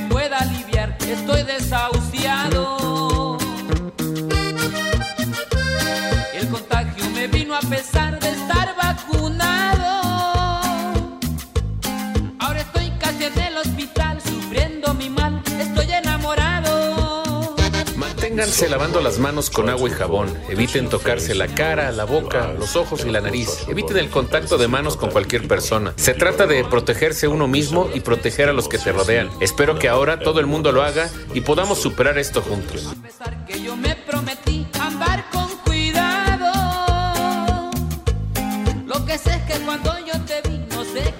Pueda aliviar, estoy desahuciado. Manténganse lavando las manos con agua y jabón. Eviten tocarse la cara, la boca, los ojos y la nariz. Eviten el contacto de manos con cualquier persona. Se trata de protegerse uno mismo y proteger a los que te rodean. Espero que ahora todo el mundo lo haga y podamos superar esto juntos.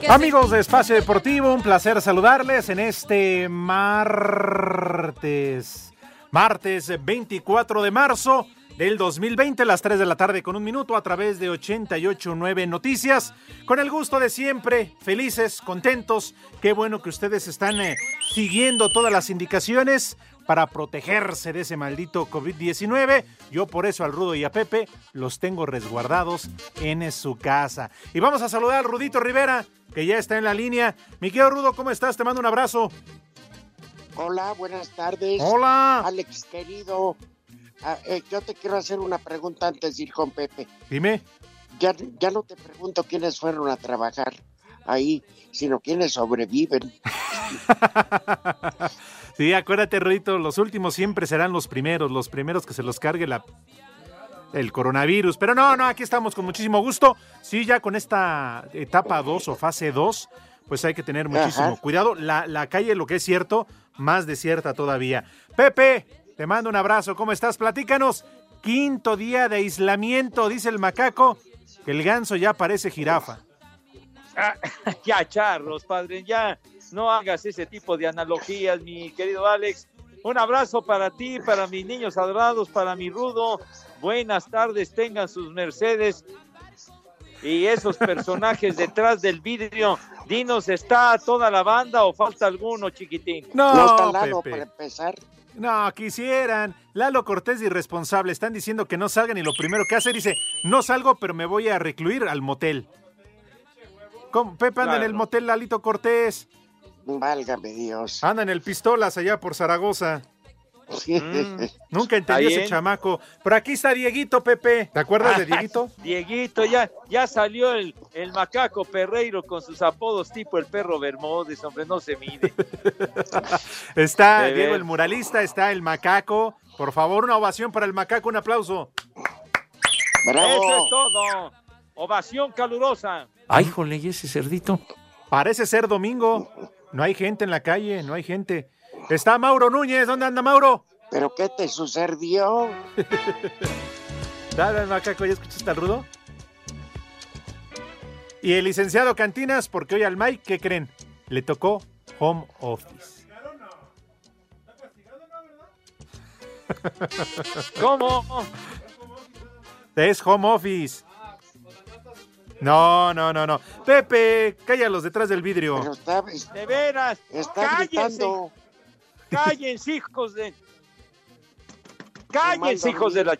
Amigos de Espacio Deportivo, un placer saludarles en este martes. Martes 24 de marzo del 2020, las 3 de la tarde con un minuto a través de 889 Noticias. Con el gusto de siempre, felices, contentos. Qué bueno que ustedes están eh, siguiendo todas las indicaciones para protegerse de ese maldito COVID-19. Yo por eso al Rudo y a Pepe los tengo resguardados en su casa. Y vamos a saludar al Rudito Rivera, que ya está en la línea. Mi querido Rudo, ¿cómo estás? Te mando un abrazo. Hola, buenas tardes. Hola. Alex, querido. Ah, eh, yo te quiero hacer una pregunta antes de ir con Pepe. Dime. Ya, ya no te pregunto quiénes fueron a trabajar ahí, sino quiénes sobreviven. sí, acuérdate, Rudito, los últimos siempre serán los primeros, los primeros que se los cargue la el coronavirus. Pero no, no, aquí estamos con muchísimo gusto. Sí, ya con esta etapa 2 o fase 2, pues hay que tener muchísimo Ajá. cuidado. La, la calle, lo que es cierto, más desierta todavía. Pepe, te mando un abrazo. ¿Cómo estás? Platícanos. Quinto día de aislamiento, dice el macaco, que el ganso ya parece jirafa. Ah, ya, charros, padre, ya no hagas ese tipo de analogías, mi querido Alex. Un abrazo para ti, para mis niños adorados, para mi rudo. Buenas tardes, tengan sus mercedes. Y esos personajes detrás del vidrio, dinos, ¿está toda la banda o falta alguno, chiquitín? No, No está Lalo Pepe. para empezar. No, quisieran. Lalo Cortés irresponsable. Están diciendo que no salgan y lo primero que hace dice, no salgo, pero me voy a recluir al motel. ¿Cómo? Pepe anda en el motel Lalito Cortés. Válgame Dios. Anda en el Pistolas allá por Zaragoza. Mm. Nunca entendí ese chamaco. Pero aquí está Dieguito, Pepe. ¿Te acuerdas de Dieguito? Dieguito, ya, ya salió el, el macaco Perreiro con sus apodos tipo el perro Bermúdez, hombre, no se mide. Está De Diego ver. el muralista, está el macaco. Por favor, una ovación para el macaco, un aplauso. Bravo. Eso es todo. Ovación calurosa. Ay, jole, ¿y ese cerdito? Parece ser domingo. No hay gente en la calle, no hay gente. Está Mauro Núñez. ¿Dónde anda Mauro? ¿Pero qué te sucedió? Dale, macaco, ¿ya escuchaste al rudo? Y el licenciado Cantinas, porque hoy al Mike, ¿qué creen? Le tocó home office. ¿Cómo? Es home office. No, no, no, no. Pepe, cállalos detrás del vidrio. Pero está, De veras. está Cállense. gritando. Cállense, hijos de. Cállense, hijos de la.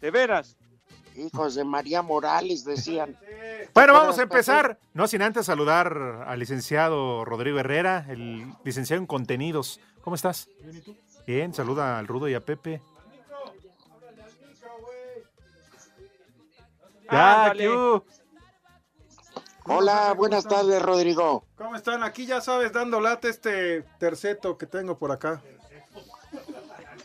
De veras. Hijos de María Morales, decían. Bueno, vamos a empezar. No sin antes saludar al licenciado Rodrigo Herrera, el licenciado en contenidos. ¿Cómo estás? Bien, saluda al Rudo y a Pepe. Ya, Ándale. Hola, buenas tardes, Rodrigo. ¿Cómo están? Aquí ya sabes, dando lata este terceto que tengo por acá.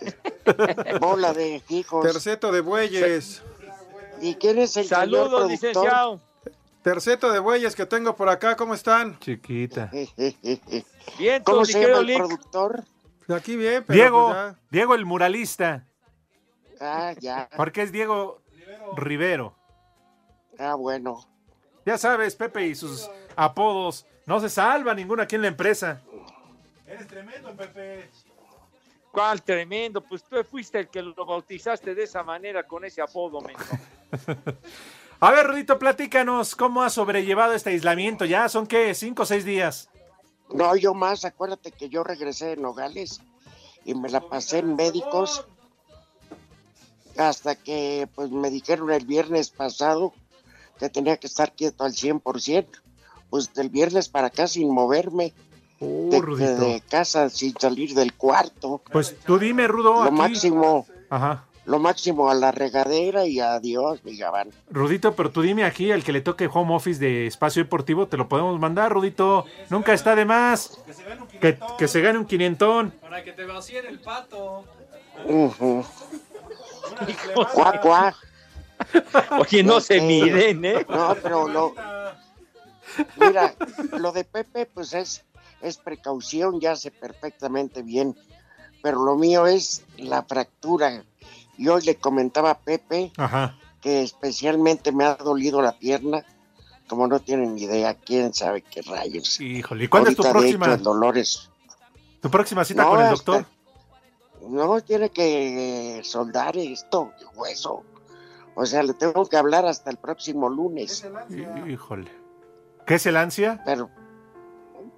Bola de hijos. Terceto de bueyes. ¿Y quién es el Saludos, licenciado. Terceto de bueyes que tengo por acá. ¿Cómo están? Chiquita. Bien, ¿Cómo se llama el productor? Aquí bien, pero Diego, pues. Diego el muralista. Ah, ya. Porque es Diego Rivero. Ah, bueno. Ya sabes, Pepe y sus apodos. No se salva ninguno aquí en la empresa. ¿Cuál tremendo? Pues tú fuiste el que lo bautizaste de esa manera con ese apodo. A ver, Rudito, platícanos cómo has sobrellevado este aislamiento. Ya son, ¿qué? ¿Cinco o seis días? No, yo más. Acuérdate que yo regresé de Nogales y me la pasé en médicos hasta que pues me dijeron el viernes pasado que tenía que estar quieto al 100%. Pues del viernes para acá sin moverme, Uh, de, Rudito. de casa sin salir del cuarto. Pues tú dime, Rudo. Lo aquí- máximo, Ajá. lo máximo a la regadera y adiós, mi gabán. Rudito, pero tú dime aquí, al que le toque home office de espacio deportivo, te lo podemos mandar, Rudito. Nunca está de más. Que, que se gane un quinientón. Para que te vacíen el pato. Cuac, cuac. Oye, no se Este, miden, ¿eh? No, pero lo. Mira, lo de Pepe, pues es, es precaución, ya sé perfectamente bien. Pero lo mío es la fractura. Y hoy le comentaba a Pepe Ajá. que especialmente me ha dolido la pierna. Como no tienen ni idea, quién sabe qué rayos. Híjole, ¿y cuándo es tu Ahorita, de próxima, hecho, el dolor es- tu próxima cita No, con el hasta- doctor? No, tiene que soldar esto, hueso. O sea, le tengo que hablar hasta el próximo lunes. Híjole. ¿Qué es el ansia? Pero,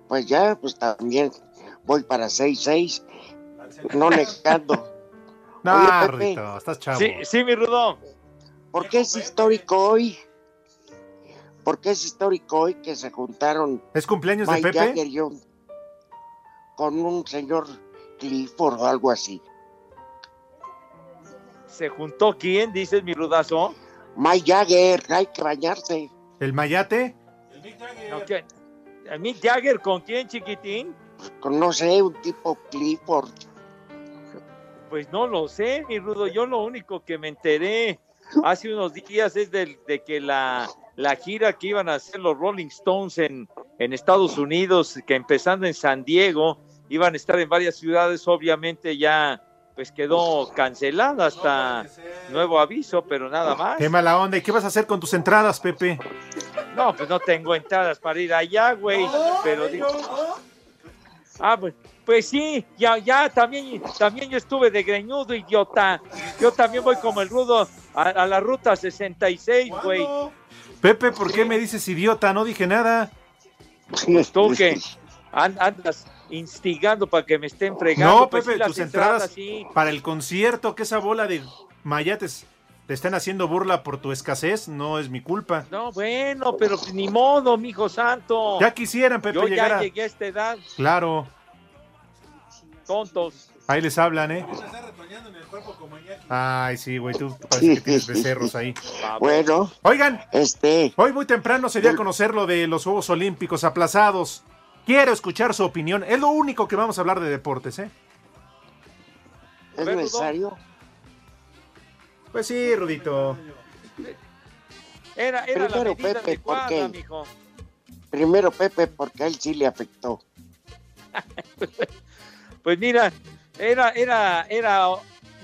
pues ya, pues también voy para 6-6. No negando. No, Oye, Pepe. Estás chavo. Sí, sí, mi Rudo. ¿Por qué es histórico hoy? ¿Por qué es histórico hoy que se juntaron ¿Es cumpleaños de Pepe? Jagger y un- con un señor Clifford o algo así? ¿Se juntó quién? Dices mi rudazo. Mike Jagger, hay que bañarse. ¿El Mayate? No, ¿qué? ¿A Mick Jagger con quién, chiquitín? Con, no sé, un tipo Clifford. Pues no lo sé, mi Rudo. Yo lo único que me enteré hace unos días es del- de, que la, la gira que iban a hacer los Rolling Stones en, en Estados Unidos, que empezando en San Diego, iban a estar en varias ciudades, obviamente ya pues quedó cancelada hasta nuevo aviso, pero nada más. Qué mala onda. ¿Y qué vas a hacer con tus entradas, Pepe? No, pues no tengo entradas para ir allá, güey. Pero digo. Ah, pues, pues sí, ya, ya, también, también yo estuve de greñudo, idiota. Yo también voy como el rudo a, a la ruta 66, güey. Pepe, ¿por qué me dices idiota? No dije nada. Pues tú que an- andas instigando para que me estén fregando. No, pues Pepe, las tus entradas sí. para el concierto, que esa bola de mayates te están haciendo burla por tu escasez, no es mi culpa. No, bueno, pero pues ni modo, mijo santo. Ya quisieran, Pepe, Yo llegar ya a- llegué a esta edad, Claro, tontos. ahí les hablan, ¿eh? Ay, sí, güey, tú parece que tienes becerros ahí. Bueno, Oigan, este, hoy muy temprano se dio a conocer lo de los Juegos Olímpicos aplazados. Quiero escuchar su opinión. Es lo único que vamos a hablar de deportes, ¿eh? ¿es necesario? Pues sí, Rudito. Era, era la Primero, medida Pepe, ¿por adecuada, qué? mijo. Primero Pepe, porque a él sí le afectó. Pues mira, era, era, era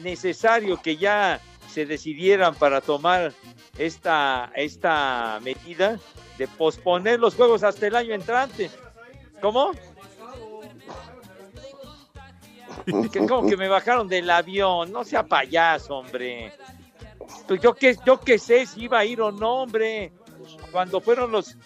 necesario que ya se decidieran para tomar esta, esta medida de posponer los juegos hasta el año entrante. ¿Cómo? Que como que me bajaron del avión, no sea payaso, hombre. Pues yo qué, yo qué sé si iba a ir o no, hombre. Cuando fueron los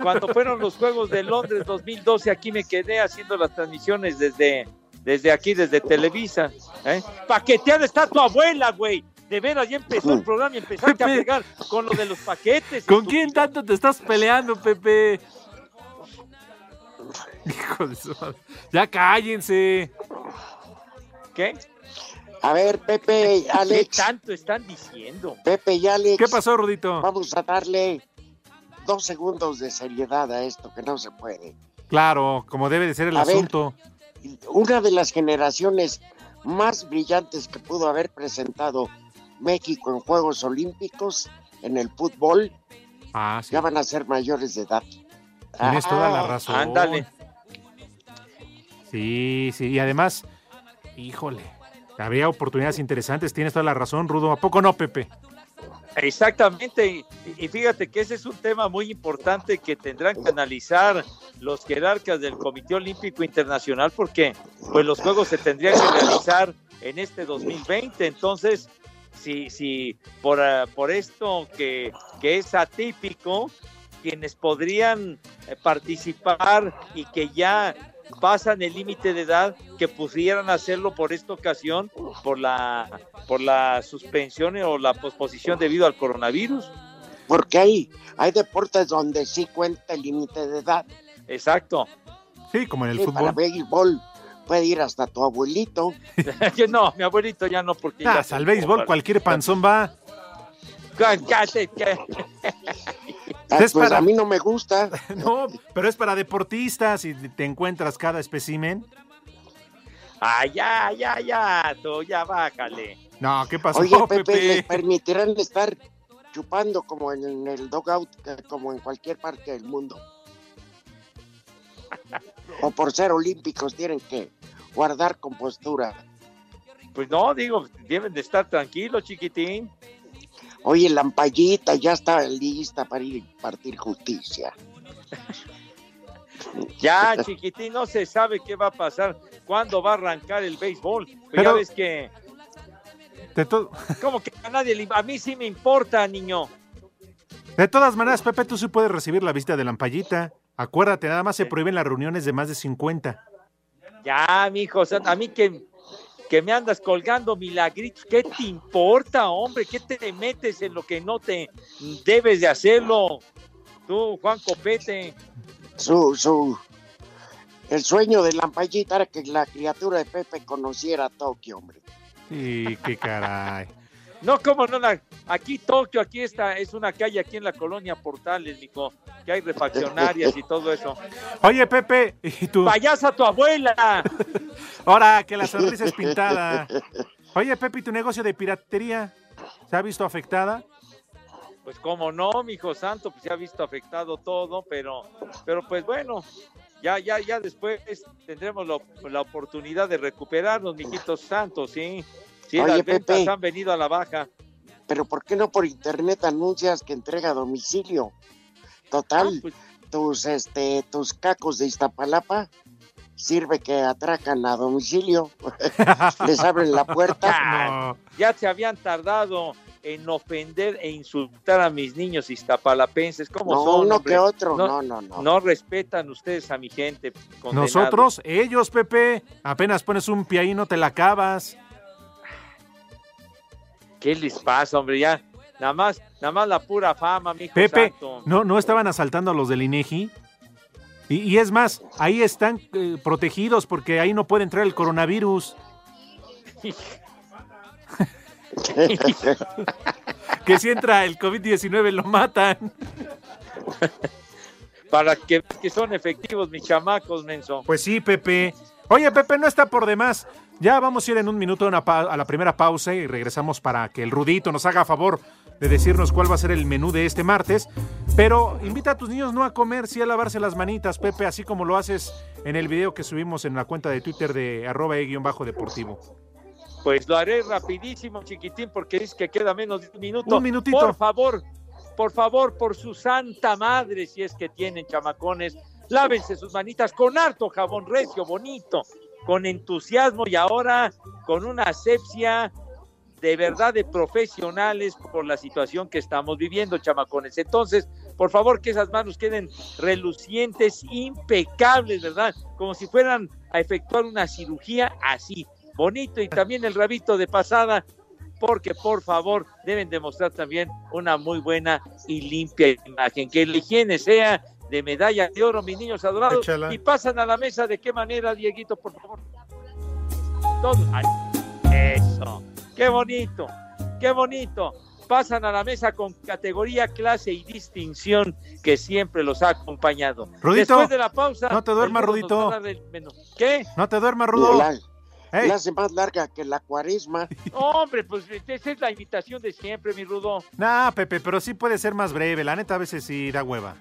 cuando fueron los Juegos de Londres 2012, aquí me quedé haciendo las transmisiones desde, desde aquí, desde Televisa. ¿eh? Paqueteada está tu abuela, güey. De veras, ya empezó el programa y empezaste a pegar con lo de los paquetes. ¿Con quién tanto te estás peleando, Pepe? Hijo de su madre. Ya cállense. ¿Qué? A ver, Pepe y ¿Qué Alex. tanto están diciendo? Pepe y Alex. ¿Qué pasó, Rudito? Vamos a darle dos segundos de seriedad a esto, que no se puede. Claro, como debe de ser el A ver. asunto. Una de las generaciones más brillantes que pudo haber presentado México en Juegos Olímpicos, en el fútbol, Ah, sí. ya van a ser mayores de edad. Tienes toda la Ah, razón. Ándale. Sí, sí, y además, híjole, habría oportunidades interesantes, tienes toda la razón, Rudo. ¿A poco no, Pepe? Exactamente, y, y fíjate que ese es un tema muy importante que tendrán que analizar los jerarcas del Comité Olímpico Internacional porque pues los juegos se tendrían que realizar en este 2020, entonces si, si por, ah, por esto que, que es atípico, quienes podrían eh, participar y que ya pasan el límite de edad que pudieran hacerlo por esta ocasión por la por la suspensión o la posposición debido al coronavirus. Porque hay, hay deportes donde sí cuenta el límite de edad. Exacto. Sí, como en el Sí, para fútbol. béisbol puede ir hasta tu abuelito. no, mi abuelito ya no porque Ah, ya al béisbol cualquier panzón va. Ah, Es pues para- a mí no me gusta. No, pero es para deportistas y te encuentras cada espécimen. Ya, ya, ya, tú ya bájale. No, ¿qué pasó, Oye, Pepe? Pepe, ¿les permitirán estar chupando como en el dogout, eh, como en cualquier parte del mundo? O por ser olímpicos tienen que guardar compostura. Pues no, digo, deben de estar tranquilos, chiquitín. Oye, la ampallita ya está lista para ir a partir justicia. Ya, chiquitín, no se sabe qué va a pasar, cuándo va a arrancar el béisbol. Pues Pero- ya ves que, De, como que a nadie, le- a mí sí me importa, niño. de todas maneras, Pepe, tú sí puedes recibir la visita de la ampallita. Acuérdate, nada más se prohíben las reuniones de más de 50. Ya, mijo, o sea, a mí que, que me andas colgando milagritos, ¿qué te importa, hombre? ¿Qué te metes en lo que no te debes de hacerlo? Tú, Juan Copete. Su, su, el sueño de la ampallita era que la criatura de Pepe conociera Tokio, hombre. Sí, qué caray. No, cómo no, la- aquí Tokio, aquí está, es una calle aquí en la colonia Portales, mijo, que hay refaccionarias y todo eso. Oye, Pepe, y tú. ¡Payasa tu abuela! Ahora que la sonrisa es pintada. Oye, Pepe, ¿y tu negocio de piratería se ha visto afectada? Pues cómo no, mijo santo, pues se ha visto afectado todo, pero, pero pues bueno, ya, ya, ya después tendremos la, la oportunidad de recuperarnos, mijitos santos, sí. Sí, Oye, las ventas Pepe. han venido a la baja. Pero ¿por qué no por internet anuncias que entrega a domicilio? Total, Ah, pues, tus este tus cacos de Iztapalapa sirve que atracan a domicilio. Les abren la puerta. No. ya se habían tardado en ofender e insultar a mis niños iztapalapenses. ¿Cómo No, son? uno hombre? que otro. No, No, no, no. No respetan ustedes a mi gente. condenados. Nosotros, ellos, Pepe, apenas pones un pie ahí, no te la acabas. ¿Qué les pasa, hombre? Ya, nada más, nada más la pura fama, mijo Pepe, santo. ¿no, no estaban asaltando a los del INEGI? Y, y es más, ahí están eh, protegidos porque ahí no puede entrar el coronavirus. Que si entra el COVID-19 lo matan. Para que, que son efectivos mis chamacos, menso. Pues sí, Pepe. Oye, Pepe, no está por demás. Ya vamos a ir en un minuto a, una pa- a la primera pausa y regresamos para que el Rudito nos haga favor de decirnos cuál va a ser el menú de este martes. Pero invita a tus niños no a comer, sí a lavarse las manitas, Pepe, así como lo haces en el video que subimos en la cuenta de Twitter de arroba e-deportivo. Pues lo haré rapidísimo, chiquitín, porque es que queda menos de un minuto. Un minutito. Por favor, por favor, por su santa madre, si es que tienen chamacones, lávense sus manitas con harto jabón recio, bonito, con entusiasmo y ahora con una asepsia de verdad de profesionales por la situación que estamos viviendo, chamacones. Entonces, por favor, que esas manos queden relucientes, impecables, ¿verdad? Como si fueran a efectuar una cirugía así, bonito y también el rabito de pasada, porque por favor deben demostrar también una muy buena y limpia imagen. Que la higiene sea de medalla de oro, mis niños adorados. Échala. Y pasan a la mesa de qué manera, Dieguito, por favor. Todo. Ay, eso. Qué bonito, qué bonito. Pasan a la mesa con categoría, clase y distinción que siempre los ha acompañado. Rudito, Después de la pausa. no te duermas, Rudito. ¿Qué? No te duermas, Rudo. La, Ey. la hace más larga que la cuaresma. Hombre, pues esa es la invitación de siempre, mi Rudo. Nah, Pepe, pero sí puede ser más breve. La neta a veces sí da hueva.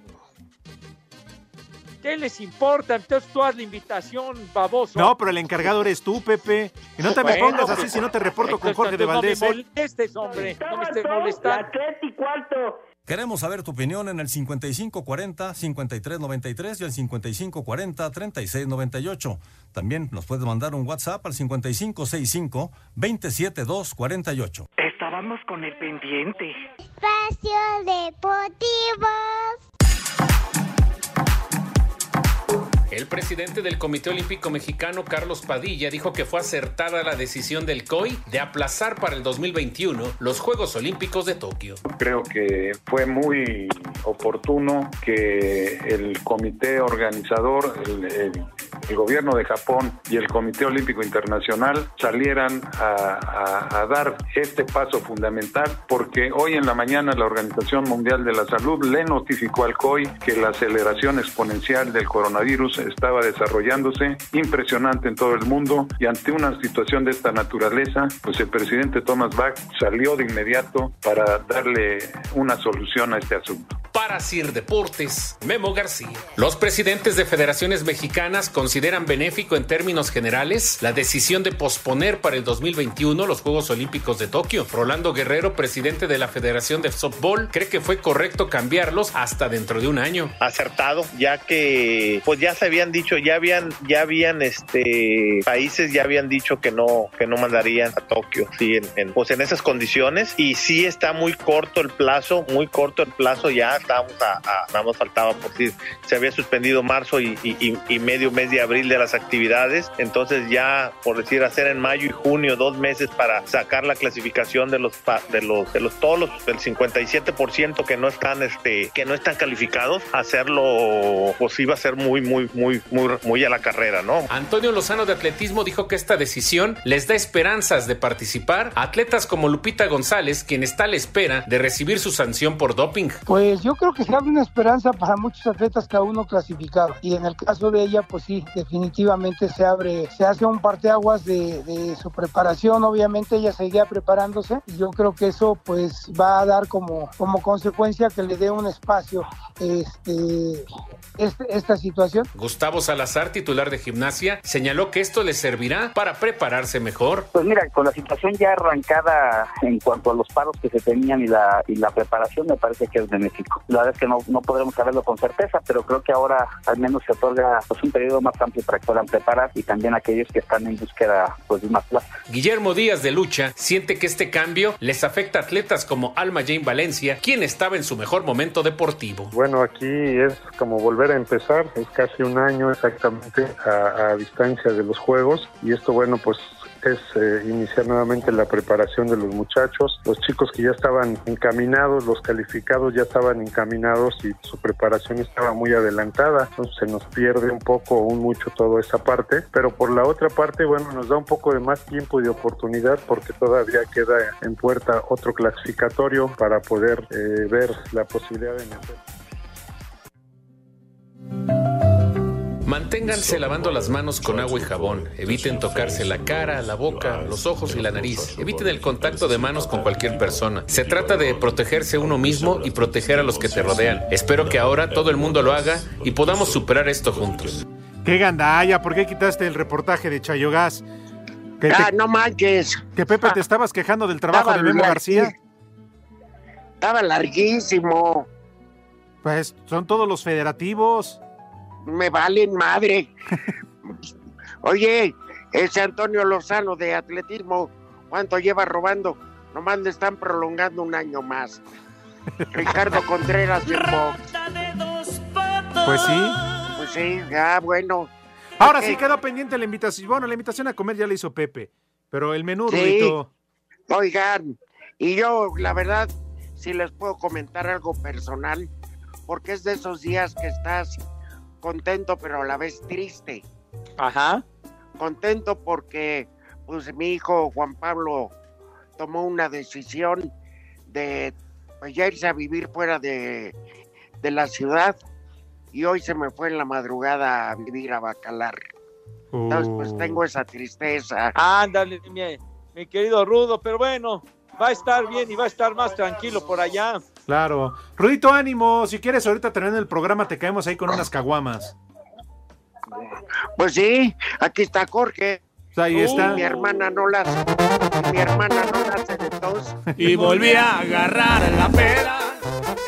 ¿Qué les importa? Entonces tú haz la invitación, baboso. No, pero el encargado eres tú, Pepe. Y no te me pongas así pues, si no te reporto con Jorge de Valdés. No ¿eh? me molestes, hombre. No me estés molestando. Queremos saber tu opinión en el 5540-5393 y el 5540-3698. También nos puedes mandar un WhatsApp al 5565-27248. Estábamos con el pendiente. Espacio Deportivo. El presidente del Comité Olímpico Mexicano, Carlos Padilla, dijo que fue acertada la decisión del COI de aplazar para el 2021 los Juegos Olímpicos de Tokio. Creo que fue muy oportuno que el comité organizador, el, el gobierno de Japón y el Comité Olímpico Internacional salieran a, dar este paso fundamental porque hoy en la mañana la Organización Mundial de la Salud le notificó al COI que la aceleración exponencial del coronavirus estaba desarrollándose impresionante en todo el mundo y ante una situación de esta naturaleza, pues el presidente Thomas Bach salió de inmediato para darle una solución a este asunto. Para Sir Deportes, Memo García. Los presidentes de federaciones mexicanas consideran benéfico en términos generales la decisión de posponer para el 2021 los Juegos Olímpicos de Tokio. Rolando Guerrero, presidente de la Federación de Softball, cree que fue correcto cambiarlos hasta dentro de un año. acertado, ya que pues ya se habían dicho, ya habían, ya habían este países ya habían dicho que no, que no mandarían a Tokio, sí, en, en, pues en esas condiciones, y sí está muy corto el plazo, muy corto el plazo, ya estábamos a, a- nada más faltaba por si se había suspendido marzo y, y- y- medio mes de abril de las actividades, entonces ya por decir hacer en mayo y junio dos meses para sacar la clasificación de los de los de los todos los del 57% que no están este que no están calificados, hacerlo pues iba a ser muy muy muy muy muy a la carrera, ¿no? Antonio Lozano de Atletismo dijo que esta decisión les da esperanzas de participar a atletas como Lupita González, quien está a la espera de recibir su sanción por doping. Pues yo creo que se abre una esperanza para muchos atletas que aún no clasificaron. Y en el caso de ella, pues sí, definitivamente se abre, se hace un parteaguas de, de su preparación. Obviamente ella seguía preparándose y yo creo que eso pues va a dar como, como consecuencia que le dé un espacio este, este- esta situación. Gustavo Salazar, titular de gimnasia, señaló que esto les servirá para prepararse mejor. Pues mira, con la situación ya arrancada en cuanto a los paros que se tenían y la y la preparación, me parece que es benéfico. La verdad es que no, no podremos saberlo con certeza, pero creo que ahora al menos se otorga pues, un periodo más amplio para que puedan preparar y también aquellos que están en búsqueda pues, de más plaza. Guillermo Díaz de Lucha siente que este cambio les afecta a atletas como Alma Jane Valencia, quien estaba en su mejor momento deportivo. Bueno, aquí es como volver a empezar, es casi un año exactamente a, a distancia de los Juegos y esto, bueno, pues es eh, iniciar nuevamente la preparación de los muchachos, los chicos que ya estaban encaminados, los calificados ya estaban encaminados y su preparación estaba muy adelantada, entonces se nos pierde un poco o un mucho toda esa parte, pero por la otra parte, bueno, nos da un poco de más tiempo y de oportunidad porque todavía queda en puerta otro clasificatorio para poder eh, ver la posibilidad de meter. Manténganse lavando las manos con agua y jabón. Eviten tocarse la cara, la boca, los ojos y la nariz. Eviten el contacto de manos con cualquier persona. Se trata de protegerse uno mismo y proteger a los que te rodean. Espero que ahora todo el mundo lo haga y podamos superar esto juntos. Qué gandalla, ¿por qué quitaste el reportaje de Chayogás? Que, Ah, no manches. que Pepe te estabas quejando del trabajo Estaba de Memo García. Estaba larguísimo. Pues son todos los federativos. Me valen madre. Oye, ese Antonio Lozano de atletismo, ¿cuánto lleva robando? Nomás le están prolongando un año más. Ricardo Contreras de box. Pues sí. Pues sí, ya bueno. Ahora sí quedó pendiente la invitación. Bueno, la invitación a comer ya la hizo Pepe. Pero el menú, Sí. Rudito. Oigan, y yo, la verdad, si les puedo comentar algo personal, porque es de esos días que estás contento, pero a la vez triste. Ajá. Contento porque pues mi hijo Juan Pablo tomó una decisión de pues, ya irse a vivir fuera de, de la ciudad y hoy se me fue en la madrugada a vivir a Bacalar. Entonces, pues Uh. tengo esa tristeza. Ándale, mi, mi querido Rudo, pero bueno, va a estar bien y va a estar más tranquilo por allá. Claro. Rudito, ánimo. Si quieres, ahorita terminando el programa, te caemos ahí con unas caguamas. Pues sí, aquí está Jorge. Ahí está. Mi hermana no las, mi hermana no las hace de tos. Y volví a agarrar la pera.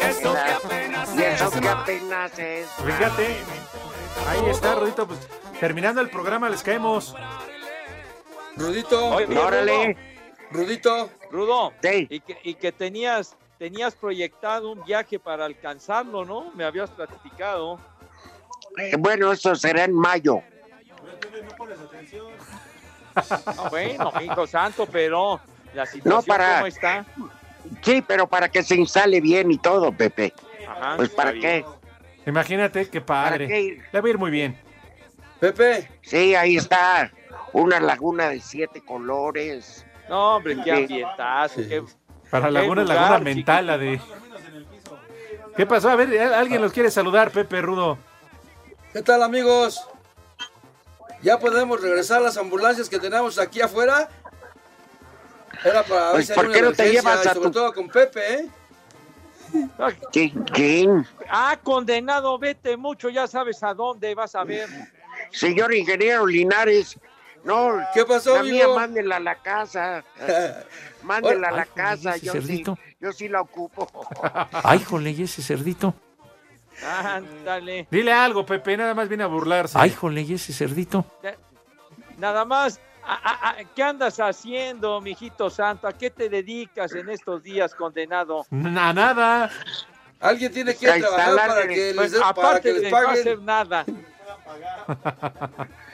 Eso que apenas y eso que apenas es. Fíjate. Ahí está, Rudito. Pues, terminando el programa, les caemos. Rudito. Oye, Órale. Rudito. Rudo, y, que, y que tenías, tenías proyectado un viaje para alcanzarlo, ¿no? Me habías platicado. Eh, bueno, eso será en mayo. Ah, bueno, hijo santo, pero la situación No, para- cómo está. Sí, pero para que se instale bien y todo, Pepe. Ajá, Pues para qué. Imagínate qué padre. ¿Para qué ir? Le va a ir muy bien. Pepe. Sí, ahí está. Una laguna de siete colores. No, hombre, qué Sí. ambientazo. qué- Para qué Laguna, lugar, Laguna chiquito. Mental, la de. ¿Qué pasó? A ver, alguien los quiere saludar, Pepe Rudo. ¿Qué tal, amigos? ¿Ya podemos regresar a las ambulancias que tenemos aquí afuera? Era para ver Pues, si hay ¿por una qué no te llevas a sobre tu- todo con Pepe, ¿eh? ¿Quién? quién? Ah, condenado, vete mucho, ya sabes a dónde vas a ver. Señor ingeniero Linares. No, ¿Qué pasó, la mía mándela a la casa. Mándela a la Ay, casa. Yo sí, cerdito. yo sí la ocupo. Ay, jole, ¿y ese cerdito? Ándale. Dile algo, Pepe, nada más viene a burlarse. Ay, jole, ¿y ese cerdito? Nada más, a- a- a- ¿qué andas haciendo, mijito santo? ¿A qué te dedicas en estos días, condenado? Na- nada. Alguien tiene que trabajar para que Pues, les, den- para aparte que les de no hacer paguen. nada.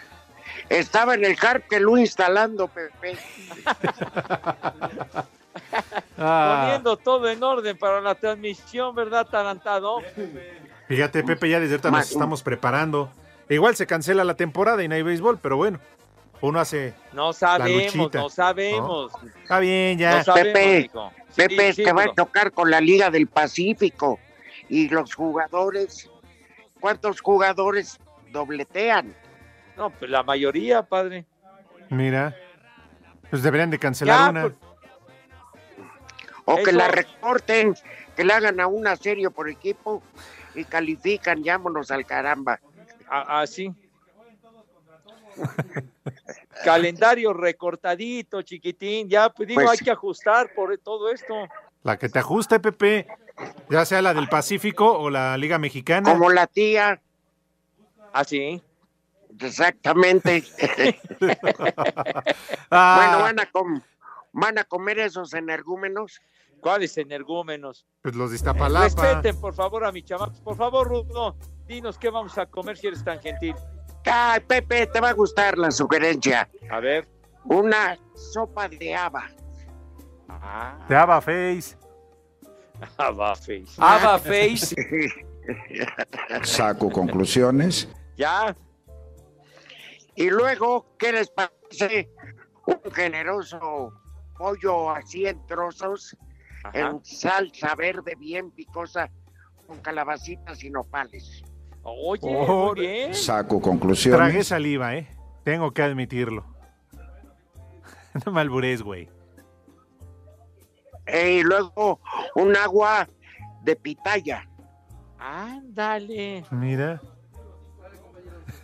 Estaba en el Harpelú instalando, Pepe. Ah, Poniendo todo en orden para la transmisión, ¿verdad, Tarantado? fíjate, Pepe, ya desde ahorita nos estamos preparando. Igual se cancela la temporada y no hay béisbol, pero bueno, uno hace. No sabemos, luchita, no sabemos. Está bien, ya. No sabemos, Pepe. Pepe, Sí, que va a tocar con la Liga del Pacífico. Y los jugadores, ¿cuántos jugadores dobletean? No, pues la mayoría, padre. Mira. Pues deberían de cancelar Ya, una. pues, O que Eso- la recorten, que le hagan a una serie por equipo y califican, llámonos al caramba. así. Calendario recortadito, chiquitín. Ya, pues digo, Pues hay que ajustar por todo esto. La que te ajuste, Pepe. Ya sea la del Pacífico o la Liga Mexicana. Como la tía, Así. Exactamente. Ah, Bueno, van a, com- van a comer esos energúmenos. ¿Cuáles energúmenos? Pues los de Iztapalapa. Respeten, por favor, a mi chamacos. Por favor, Rudo, dinos qué vamos a comer si eres tan gentil. Ay, Pepe, te va a gustar la sugerencia. A ver. Una sopa de haba. Ah, De Ava Face. va, face. Ava Face. Saco conclusiones. Ya. Y luego, ¿qué les parece? Un generoso pollo así en trozos, Ajá. en salsa verde bien picosa, con calabacitas y nopales. Oye, Oh, muy bien. Saco Tragué conclusiones. saliva, ¿eh? Tengo que admitirlo. No me albures, güey. Eh, y luego, un agua de pitaya. Ándale. Mira.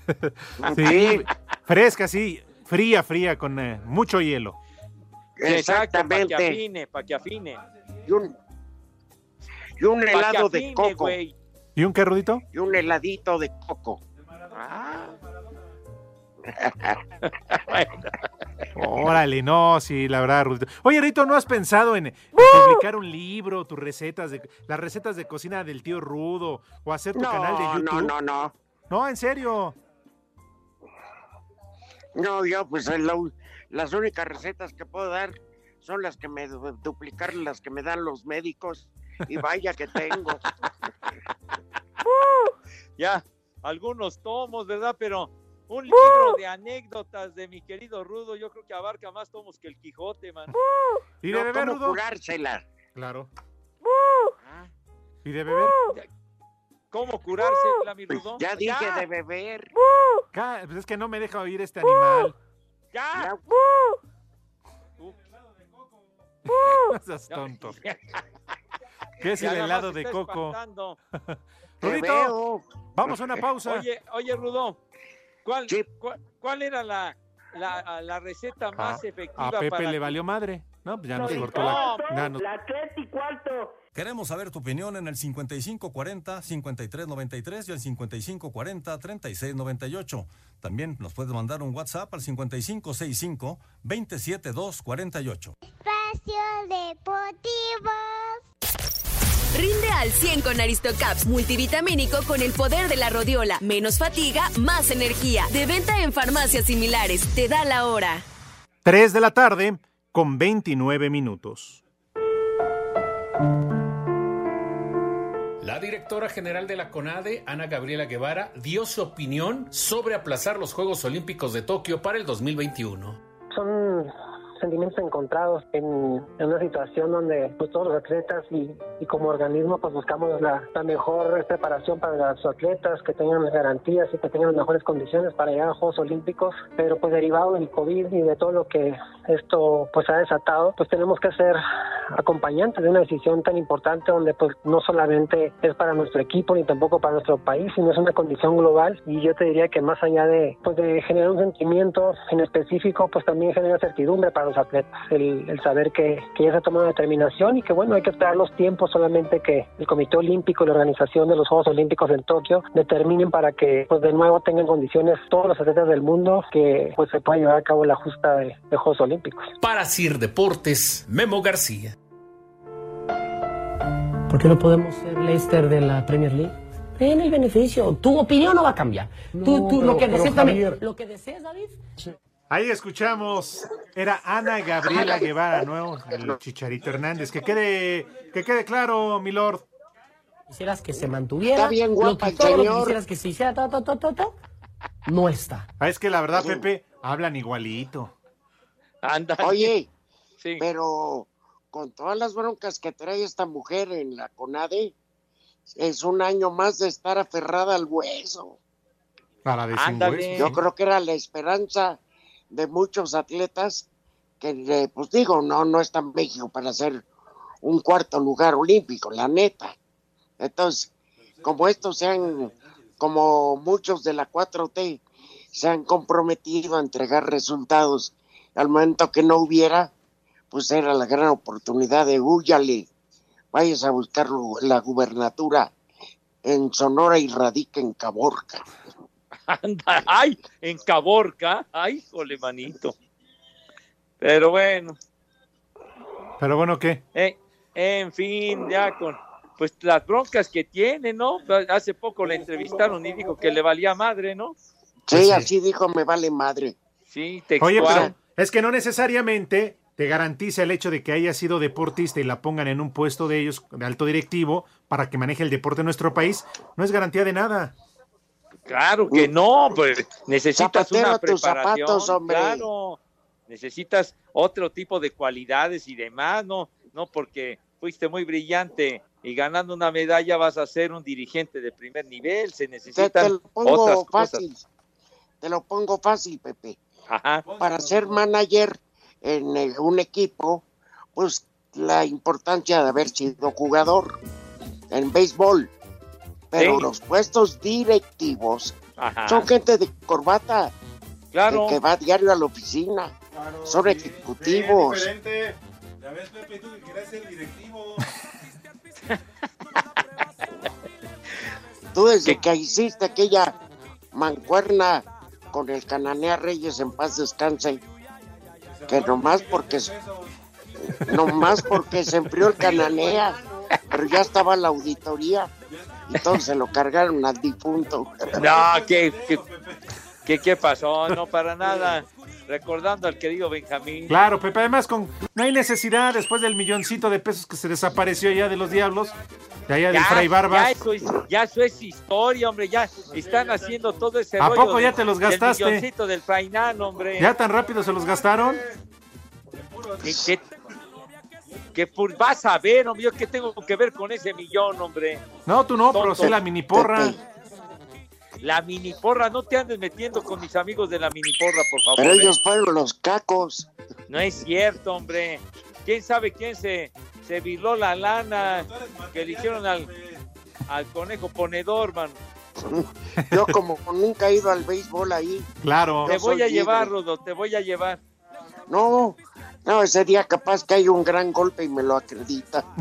Sí. Fresca, sí. Fría, fría, con eh, mucho hielo. Exacto, para que Exactamente. afine, para que afine. Y un, y un helado de coco. güey. ¿Y un qué, Rudito? Y un heladito de coco. Ah, Órale, no, sí, la verdad, Rudito. Oye, Rito, ¿no has pensado en, en publicar un libro, tus recetas, de, las recetas de cocina del tío Rudo, o hacer tu No, canal de YouTube? no, no, no. No, en serio. No, yo pues la- las únicas recetas que puedo dar son las que me du- duplicar las que me dan los médicos y vaya que tengo. ya, algunos tomos, ¿verdad? Pero un libro de anécdotas de mi querido Rudo, yo creo que abarca más tomos que el Quijote, man. ¿Y de No, beber, ¿cómo Rudo? curársela? Claro. Ah. ¿Y de beber? ¿Cómo curarse, mi Rudo? Ya dije de beber. Pues es que no me deja oír este animal. ¡Ya! No seas tonto. ¿Qué es Ya el helado de coco? Rudito, vamos a una pausa. Oye, oye, Rudo, ¿cuál, cuál, cuál era la, la, la receta más efectiva A Pepe para le valió madre. No, pues ya nos No, cortó la... ya nos- La tres y cuarto. Queremos saber tu opinión en el 5540-5393 y el 5540-3698. También nos puedes mandar un WhatsApp al 5565-27248. Espacio Deportivo. Rinde al 100 con Aristocaps multivitamínico con el poder de la rodiola. Menos fatiga, más energía. De venta en farmacias similares. Te da la hora. 3 de la tarde con 29 minutos. La directora general de la CONADE, Ana Gabriela Guevara, dio su opinión sobre aplazar los Juegos Olímpicos de Tokio para el 2021. son sentimientos encontrados en, una situación donde pues todos los atletas y, y como organismo pues buscamos la, mejor preparación para los atletas que tengan las garantías y que tengan las mejores condiciones para llegar a Juegos Olímpicos. Pero pues derivado del COVID y de todo lo que esto pues ha desatado pues tenemos que ser acompañantes de una decisión tan importante donde pues no solamente es para nuestro equipo ni tampoco para nuestro país sino es una condición global y yo te diría que más allá de pues generar un sentimiento en específico pues también genera certidumbre para los atletas el, saber que, que ya se ha tomado una determinación y que bueno hay que esperar los tiempos solamente que el Comité Olímpico y la organización de los Juegos Olímpicos en Tokio determinen para que pues de nuevo tengan condiciones todos los atletas del mundo que pues se pueda llevar a cabo la justa de, de Juegos Olímpicos. Para Sir Deportes, Memo García. ¿Por qué no podemos ser Leicester de la Premier League? En el beneficio. Tu opinión no va a cambiar. tú, tú, lo que también. Javier- Lo que deseas, David. Ahí escuchamos, era Ana Gabriela Guevara, ¿no? El Chicharito Hernández. Que quede, que quede claro, milord. Quisieras que se mantuviera. Está bien guapa lo que, todo lo que señor. quisieras que se hiciera, to, to, to, no está. Ah, es que la verdad, Pepe, hablan igualito. Anda. Oye, pero con todas las broncas que trae esta mujer en la CONADE, es un año más de estar aferrada al hueso. Para de sin Ándale. hueso, Yo creo que era la esperanza de muchos atletas que, eh, pues digo, no, no está en México para hacer un cuarto lugar olímpico, la neta. Entonces, como estos se han, como muchos de la 4T se han comprometido a entregar resultados al momento que no hubiera, pues era la gran oportunidad de huyale, vayas a buscar la gubernatura en Sonora y radica en Caborca. Anda, ay, en Caborca, ay, jole, manito. Pero bueno, Pero bueno, ¿qué? eh, en fin, ya con pues las broncas que tiene, ¿no? Hace poco le entrevistaron y dijo que le valía madre, ¿no? Sí, así dijo, me vale madre. Sí, textual. Oye, pero es que no necesariamente te garantiza el hecho de que haya sido deportista y la pongan en un puesto de ellos, de alto directivo, para que maneje el deporte en nuestro país. No es garantía de nada. Claro que no, pues necesitas Zapatero una a tus preparación, zapatos, hombre. claro. Necesitas otro tipo de cualidades y demás, no, no porque fuiste muy brillante y ganando una medalla vas a ser un dirigente de primer nivel, se Te, te necesitan lo pongo otras fácil, cosas. te lo pongo fácil, Pepe. Ajá. Para ser manager en eh, un equipo, pues la importancia de haber sido jugador en béisbol. Pero Sí. los puestos directivos Ajá. son gente de corbata Claro. que, que va diario a la oficina. son ejecutivos. Ya ves, Pepe, tú que querías ser directivo. Tú desde que hiciste aquella mancuerna con el Cananea Reyes en paz descanse, que nomás porque nomás porque se enfrió el Cananea, pero ya estaba la auditoría y todos se lo cargaron al difunto. No, ¿qué, qué, qué, qué pasó? No, para nada. Recordando al querido Benjamín. Claro, Pepe, además con no hay necesidad después del milloncito de pesos que se desapareció ya de los diablos. De allá del Fray Barbas. Ya eso, es, ya eso es historia, hombre. Ya están haciendo todo ese ¿A rollo poco ya te los gastaste? Del milloncito del Frainán, hombre. ¿Ya tan rápido se los gastaron? Que, que, que por- vas a ver, hombre. Yo qué tengo que ver con ese millón, hombre. No, tú no, pero sí la mini porra. La mini porra, no te andes metiendo con mis amigos de la mini porra, por favor. Pero ¿eh? ellos fueron los cacos. No es cierto, hombre. ¿Quién sabe quién se, se viló la lana que le hicieron al, al conejo ponedor, man? Yo como nunca he ido al béisbol ahí. Claro. Te voy a llevar, libre. Rodo, te voy a llevar. No, no, ese día capaz que hay un gran golpe y me lo acredita.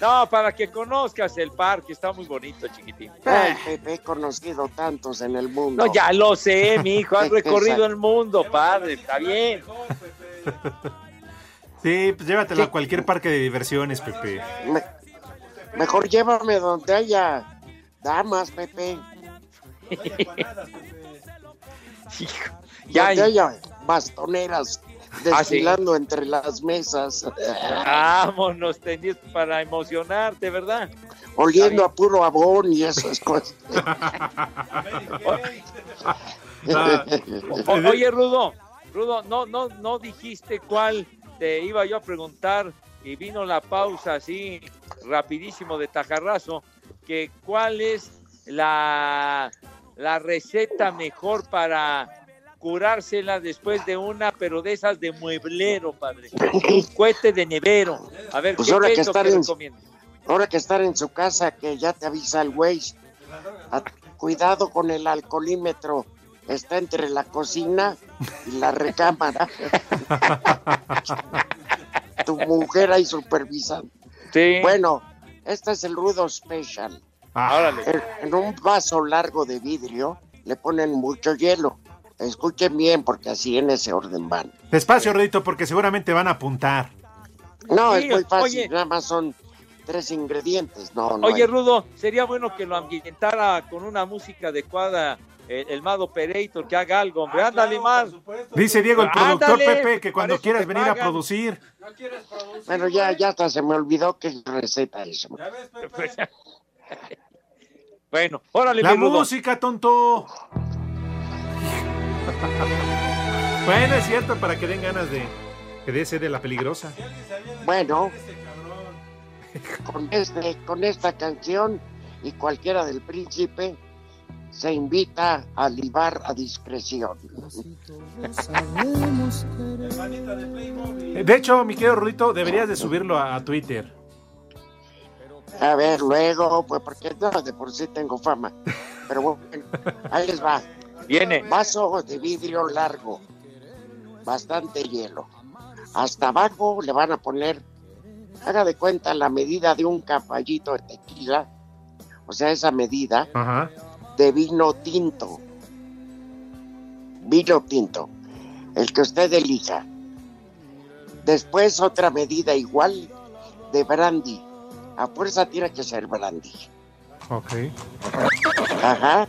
No, para que conozcas el parque, está muy bonito, chiquitín. Ay, Pepe, he conocido tantos en el mundo. No, ya lo sé, mi hijo, has Qué recorrido el mundo, padre, está bien. Sí, pues llévatelo a cualquier parque de diversiones, Pepe. Me- mejor llévame donde haya damas, Pepe. Ya, donde haya bastoneras Ah, sí. desfilando entre las mesas, vámonos, tenías para emocionarte, ¿verdad? oliendo a puro abón y esas cosas. O- oye, Rudo, Rudo, no, no, no dijiste cuál te iba yo a preguntar y vino la pausa así rapidísimo de tajarrazo, que cuál es la, la receta mejor para curársela después de una, pero de esas de mueblero, padre. Un cohete de nevero. A ver, Pues ¿qué, ahora que estar que en-? Ahora que estar en su casa, que ya te avisa el güey. Cuidado con el alcoholímetro. Está entre la cocina y la recámara. tu mujer ahí supervisando. Sí. Bueno, este es el rudo special. Órale. En, en un vaso largo de vidrio le ponen mucho hielo. Escuchen bien porque así en ese orden van. Despacio, Rodito, porque seguramente van a apuntar. No, Sí, es muy fácil, oye. nada más son tres ingredientes. No, no. Oye, hay- Rudo, sería bueno que lo ambientara con una música adecuada el, el Mado Pereito, que haga algo, hombre. Ándale, man. Dice Diego, el productor Ándale, Pepe, que para cuando quieras venir a pagan. producir. Bueno, ya, ya hasta se me olvidó que receta eso. Bueno, órale, La música, tonto. bueno, es cierto, para que den ganas de que dé sed de la peligrosa. Bueno, con, este, con esta canción y cualquiera del príncipe se invita a libar a discreción. De hecho, mi querido Rodito, deberías de subirlo a, a Twitter. A ver, luego, pues porque no, de por sí tengo fama. Pero bueno, ahí les va. Viene. Vaso de vidrio largo, bastante hielo. Hasta abajo le van a poner, haga de cuenta, la medida de un caballito de tequila, o sea, esa medida Ajá. De vino tinto. Vino tinto, el que usted elija. Después otra medida igual de brandy. A fuerza tiene que ser brandy. Ok. Ajá.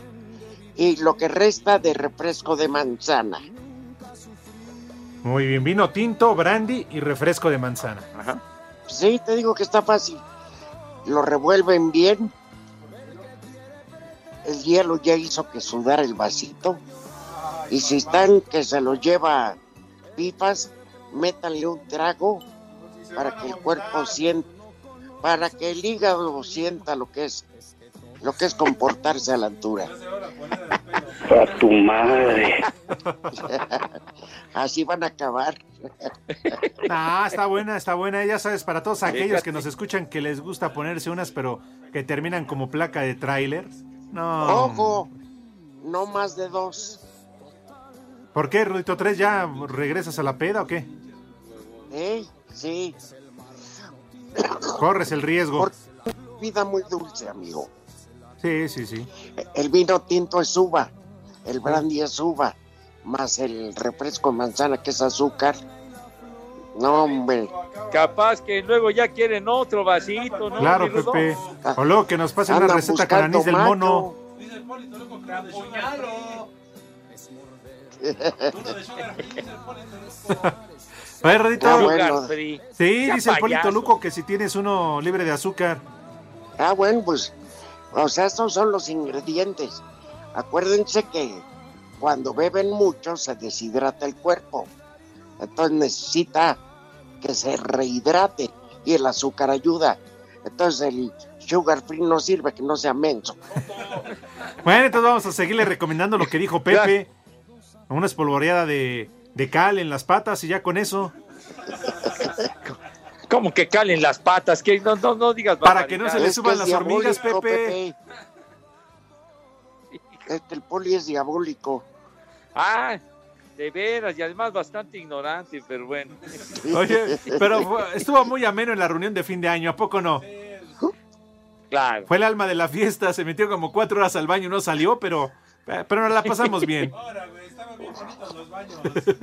Y lo que resta de refresco de manzana. Muy bien, vino tinto, brandy y refresco de manzana. Ajá. Sí, te digo que está fácil. Lo revuelven bien. El hielo ya hizo que sudar el vasito. Y si están que se lo lleva pipas, métanle un trago para que el cuerpo sienta, para que el hígado sienta lo que es, lo que es comportarse a la altura. A tu madre. Así van a acabar. Ah, está buena, está buena. Ya sabes, para todos aquellos que nos escuchan que les gusta ponerse unas, pero que terminan como placa de tráiler. No. Ojo, no más de dos. ¿Por qué, Rudito 3? ¿Ya regresas a la peda o qué? ¿Eh? Sí. Corres el riesgo. Vida muy dulce, amigo. Sí, sí, sí. El vino tinto es uva, el brandy es uva, más el refresco manzana que es azúcar. No, hombre. Capaz que luego ya quieren otro vasito, ¿no? Claro? Pepe. O luego que nos pasen una receta con anís del mono. A ver, Rudito. Ah, bueno. Sí, dice el Polito. Luco que si tienes uno libre de azúcar. Ah, bueno, pues, o sea, estos son los ingredientes. Acuérdense que cuando beben mucho se deshidrata el cuerpo. Entonces necesita que se rehidrate y el azúcar ayuda. Entonces el sugar free no sirve, que no sea menso. Bueno, entonces vamos a seguirle recomendando lo que dijo Pepe. Una espolvoreada de, de cal en las patas y ya con eso. Como que calen las patas, que no, no, no digas Para que no se le suban las hormigas, Pepe. Es que el poli es diabólico. Ah, de veras, y además bastante ignorante, pero bueno. Oye, pero fue- estuvo muy ameno en la reunión de fin de año, ¿a poco no? Claro. Fue el alma de la fiesta, se metió como cuatro horas al baño y no salió, pero, pero nos la pasamos bien.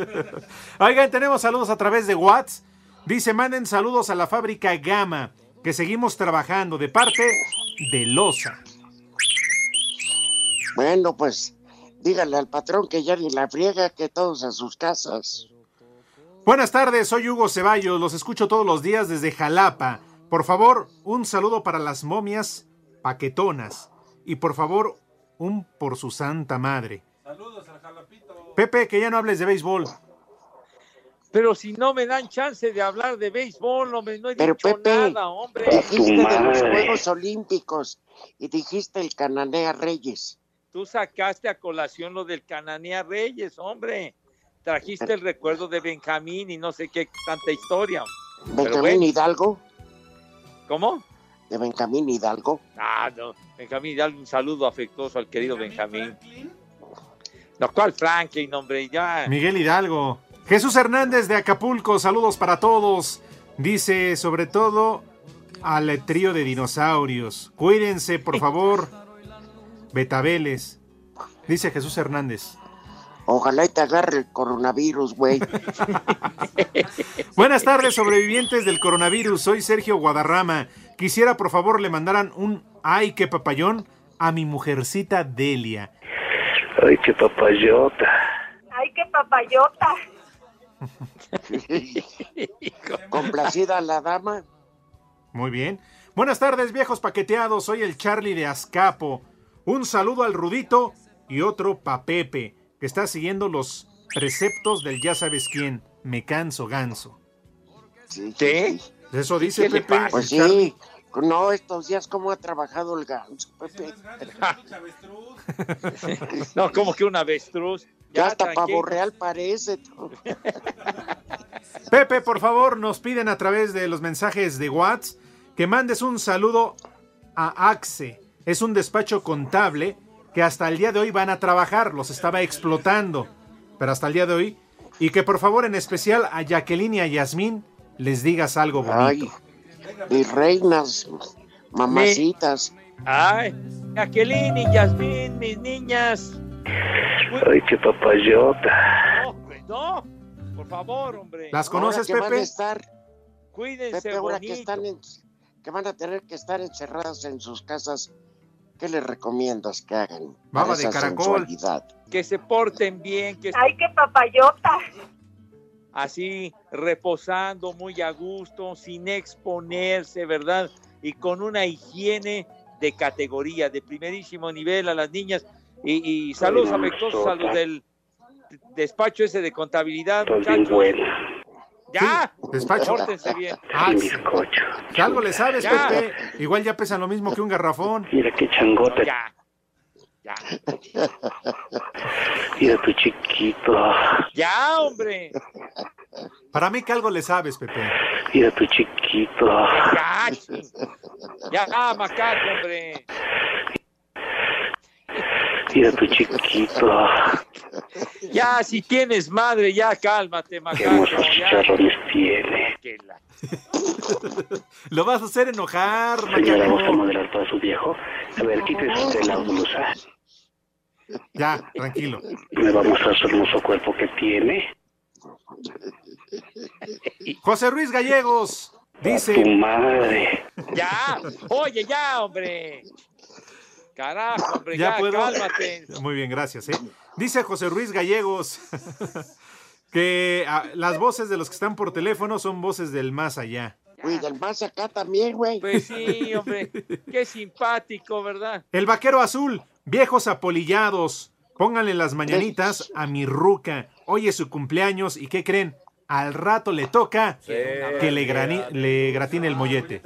Oigan, tenemos saludos a través de WhatsApp. Dice, manden saludos a la fábrica Gama, que seguimos trabajando de parte de Loza. Bueno, pues dígale al patrón que ya ni la friega, que todos a sus casas. Buenas tardes, soy Hugo Ceballos, los escucho todos los días desde Jalapa. Por favor, un saludo para las momias paquetonas. Y por favor, un por su santa madre. Saludos al jalapito. Pepe, que ya no hables de béisbol. Pero si no me dan chance de hablar de béisbol, hombre, no he Pero dicho Pepe, nada, hombre. dijiste de los. Juegos Olímpicos y dijiste el Cananea Reyes. Tú sacaste a colación lo del Cananea Reyes, hombre. Trajiste el recuerdo de Benjamín y no sé qué tanta historia. Benjamín bueno, Hidalgo, ¿Cómo? de Benjamín Hidalgo. Ah, no. Benjamín, dale un saludo afectuoso al querido Benjamín. No, ¿cuál Franklin, hombre? Ya. Miguel Hidalgo. Jesús Hernández de Acapulco, saludos para todos. Dice, sobre todo, al trío de dinosaurios. Cuídense, por favor. Betabeles. Dice Jesús Hernández. Ojalá y te agarre el coronavirus, güey. Buenas tardes, sobrevivientes del coronavirus. Soy Sergio Guadarrama. Quisiera, por favor, le mandaran un ay, qué papayón a mi mujercita Delia. Ay, qué papayota. Ay, qué papayota. Complacida la dama. Muy bien. Buenas tardes, viejos paqueteados. Soy el Charlie de Azcapo. Un saludo al Rudito y otro pa' Pepe, que está siguiendo los preceptos del ya sabes quién. Me canso ganso. ¿Qué? Eso dice Pepe. Pues sí. No, estos días cómo ha trabajado el ganso, Pepe. No, como que un avestruz. Ya hasta tranquilo. pavo real parece. Pepe, por favor, nos piden a través de los mensajes de WhatsApp que mandes un saludo a Axe. Es un despacho contable que hasta el día de hoy van a trabajar, los estaba explotando, pero hasta el día de hoy. Y que por favor, en especial a Jacqueline y a Yasmín, les digas algo bonito. Mis reinas, mamacitas. Ay, Jacqueline y Yasmín, mis niñas. Ay, qué papayota. No, no. Por favor, hombre. ¿Las Ahora conoces, que van a Pepe? estar, Cuídense Pepe, ahora que bonito. están en- que van a tener que estar encerradas en sus casas, ¿qué les recomiendas que hagan? Baba de caracol. sensualidad? Que se porten bien, que Ay, qué papayota. así reposando muy a gusto, sin exponerse, ¿verdad? Y con una higiene de categoría, de primerísimo nivel a las niñas. Y, y saludos afectuosos a los del despacho ese de contabilidad, muchachos. Ya, Despacho. pórtense bien. Ah, bizcocho. que algo le sabes, Ya. Pepe. Igual ya pesan lo mismo que un garrafón. Mira qué changota. Ya, ya, Mira tu chiquito. ya, hombre. Para mí que algo le sabes, Pepe. Mira tu chiquito. Ya, ya, macaco, hombre. Mira tu chiquito. Ya, si tienes madre, ya cálmate, Qué macaco. hermosos Ya. chicharrones tiene. Que la- Lo vas a hacer enojar, Señora, ¿gusta macaco. modelar para su viejo? A ver, quítese usted la blusa. Ya, tranquilo. Me va a mostrar su hermoso cuerpo que tiene. José Ruiz Gallegos Tu dice, madre. Ya, oye, ya, hombre. Carajo, hombre, ¿Ya ya, puedo? cálmate. Muy bien, gracias. ¿eh? Dice José Ruiz Gallegos Que ah, las voces de los que están por teléfono son voces del más allá. Güey, del más acá también, güey. Pues sí, hombre. Qué simpático, ¿verdad? El vaquero azul, viejos apolillados. Pónganle las mañanitas a mi ruca. Hoy es su cumpleaños y ¿qué creen? Al rato le toca que le, grani- le gratine el mollete.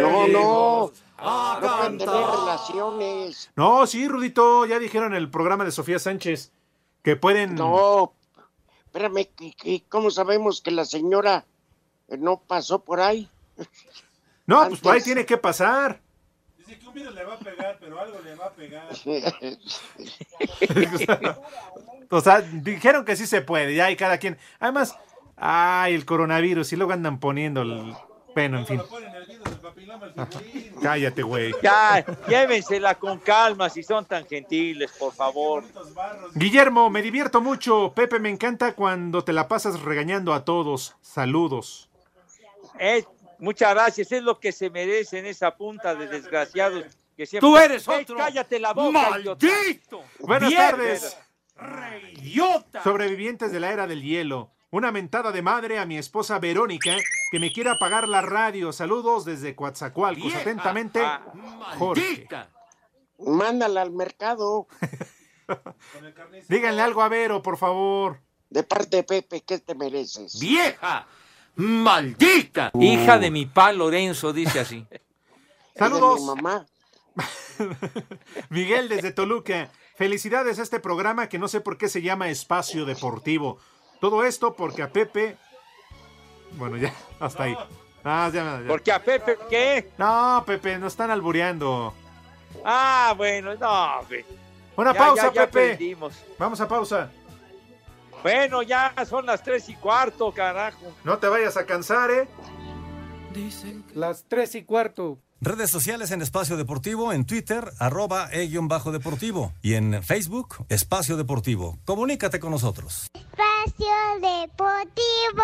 No, no. No pueden tener relaciones. No, sí, Rudito, ya dijeron en el programa de Sofía Sánchez que pueden... No, espérame, ¿qué- qué- ¿cómo sabemos que la señora eh, no pasó por ahí? No, pues por ahí tiene que pasar. Dice que un virus le va a pegar, pero algo le va a pegar. O sea, dijeron que sí se puede, ya hay cada quien. Además, ay, el coronavirus, y luego andan poniendo el... Bueno, en fin. Cállate, güey. Ya, llévensela con calma si son tan gentiles, por favor. Guillermo, me divierto mucho. Pepe, me encanta cuando te la pasas regañando a todos. Saludos. Muchas gracias, es lo que se merecen esa punta de desgraciados que siempre... Tú eres ¡Ey, otro cállate la boca! ¡Maldito! Buenas Viernes. tardes. ¡Idiota! Sobrevivientes de la era del hielo. Una mentada de madre a mi esposa Verónica que me quiere apagar la radio. Saludos desde Coatzacoalcos. Vieja. Atentamente, Ah, Jorge. Mándala al mercado. Díganle algo a Vero, por favor. De parte de Pepe, ¿qué te mereces? ¡Vieja! ¡Maldita! Hija de mi pa Lorenzo, dice así. Saludos. Es de mi mamá. Miguel desde Toluca. Felicidades a este programa que no sé por qué se llama Espacio Deportivo. Todo esto porque a Pepe. Bueno, ya, hasta ahí. Ah, ya, ya. Porque a Pepe, ¿qué? No, Pepe, nos están albureando. Ah, bueno, no, hombre. Una Ya, pausa, ya, ya Pepe. Vamos a pausa. Bueno, ya son las tres y cuarto, carajo. No te vayas a cansar, ¿eh? Las tres y cuarto. Redes sociales en Espacio Deportivo, en Twitter, arroba e-bajo deportivo. Y en Facebook, Espacio Deportivo. Comunícate con nosotros. Espacio Deportivo.